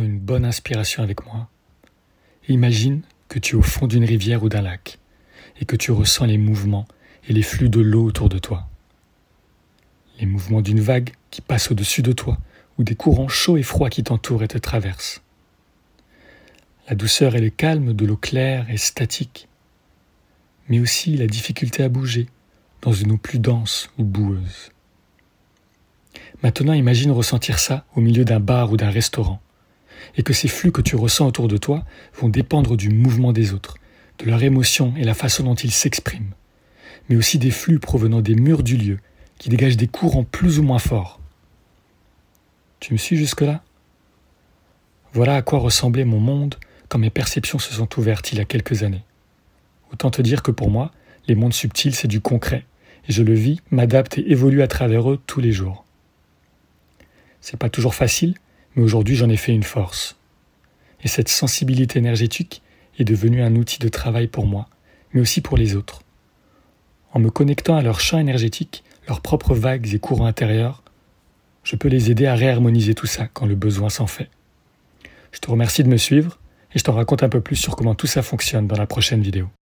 une bonne inspiration avec moi. imagine que tu es au fond d'une rivière ou d'un lac et que tu ressens les mouvements et les flux de l'eau autour de toi. Les mouvements d'une vague qui passe au-dessus de toi ou des courants chauds et froids qui t'entourent et te traversent. La douceur et le calme de l'eau claire et statique, mais aussi la difficulté à bouger dans une eau plus dense ou boueuse. Maintenant, imagine ressentir ça au milieu d'un bar ou d'un restaurant, et que ces flux que tu ressens autour de toi vont dépendre du mouvement des autres, de leur émotion et la façon dont ils s'expriment, mais aussi des flux provenant des murs du lieu, qui dégagent des courants plus ou moins forts. Tu me suis jusque-là? Voilà à quoi ressemblait mon monde quand mes perceptions se sont ouvertes il y a quelques années. Autant te dire que pour moi, les mondes subtils, c'est du concret, et je le vis, m'adapte et évolue à travers eux tous les jours. C'est pas toujours facile, mais aujourd'hui j'en ai fait une force. Et cette sensibilité énergétique est devenue un outil de travail pour moi, mais aussi pour les autres. En me connectant à leur champ énergétique, leurs propres vagues et courants intérieurs, je peux les aider à réharmoniser tout ça quand le besoin s'en fait. Je te remercie de me suivre et je t'en raconte un peu plus sur comment tout ça fonctionne dans la prochaine vidéo.